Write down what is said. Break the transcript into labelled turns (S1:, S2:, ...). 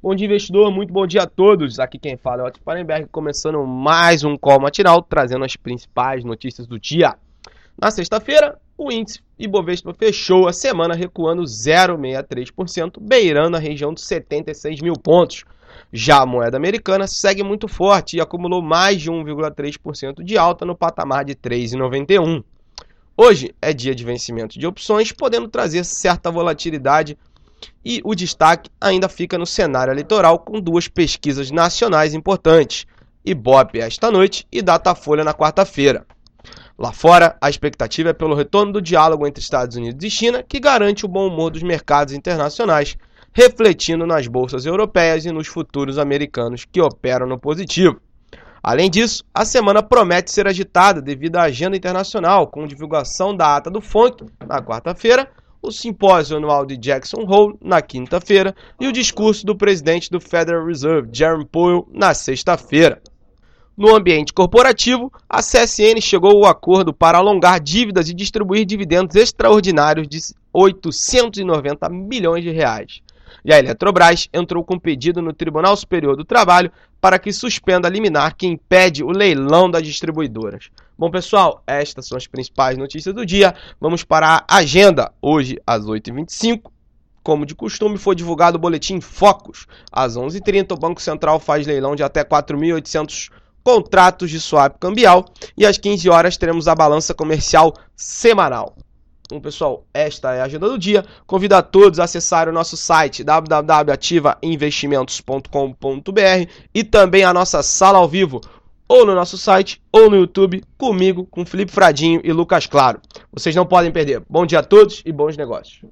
S1: Bom dia, investidor. Muito bom dia a todos. Aqui quem fala é o Otto Parenberg, começando mais um call matinal, trazendo as principais notícias do dia. Na sexta-feira, o índice Ibovespa fechou a semana recuando 0,63%, beirando a região dos 76 mil pontos. Já a moeda americana segue muito forte e acumulou mais de 1,3% de alta no patamar de 3,91. Hoje é dia de vencimento de opções, podendo trazer certa volatilidade e o destaque ainda fica no cenário eleitoral com duas pesquisas nacionais importantes, Ibope esta noite e Datafolha na quarta-feira. Lá fora, a expectativa é pelo retorno do diálogo entre Estados Unidos e China, que garante o bom humor dos mercados internacionais, refletindo nas bolsas europeias e nos futuros americanos que operam no positivo. Além disso, a semana promete ser agitada devido à agenda internacional, com divulgação da ata do FONC na quarta-feira, o simpósio anual de Jackson Hole na quinta-feira e o discurso do presidente do Federal Reserve, Jerome Powell, na sexta-feira. No ambiente corporativo, a CSN chegou ao acordo para alongar dívidas e distribuir dividendos extraordinários de 890 milhões de reais. E a Eletrobras entrou com pedido no Tribunal Superior do Trabalho para que suspenda a liminar que impede o leilão das distribuidoras. Bom, pessoal, estas são as principais notícias do dia. Vamos para a agenda. Hoje, às 8h25, como de costume, foi divulgado o boletim Focus. Às 11h30, o Banco Central faz leilão de até 4.800 contratos de swap cambial. E às 15 horas teremos a balança comercial semanal. Então, pessoal, esta é a agenda do dia. Convido a todos a acessar o nosso site www.ativainvestimentos.com.br e também a nossa sala ao vivo, ou no nosso site, ou no YouTube, comigo, com Felipe Fradinho e Lucas Claro. Vocês não podem perder. Bom dia a todos e bons negócios.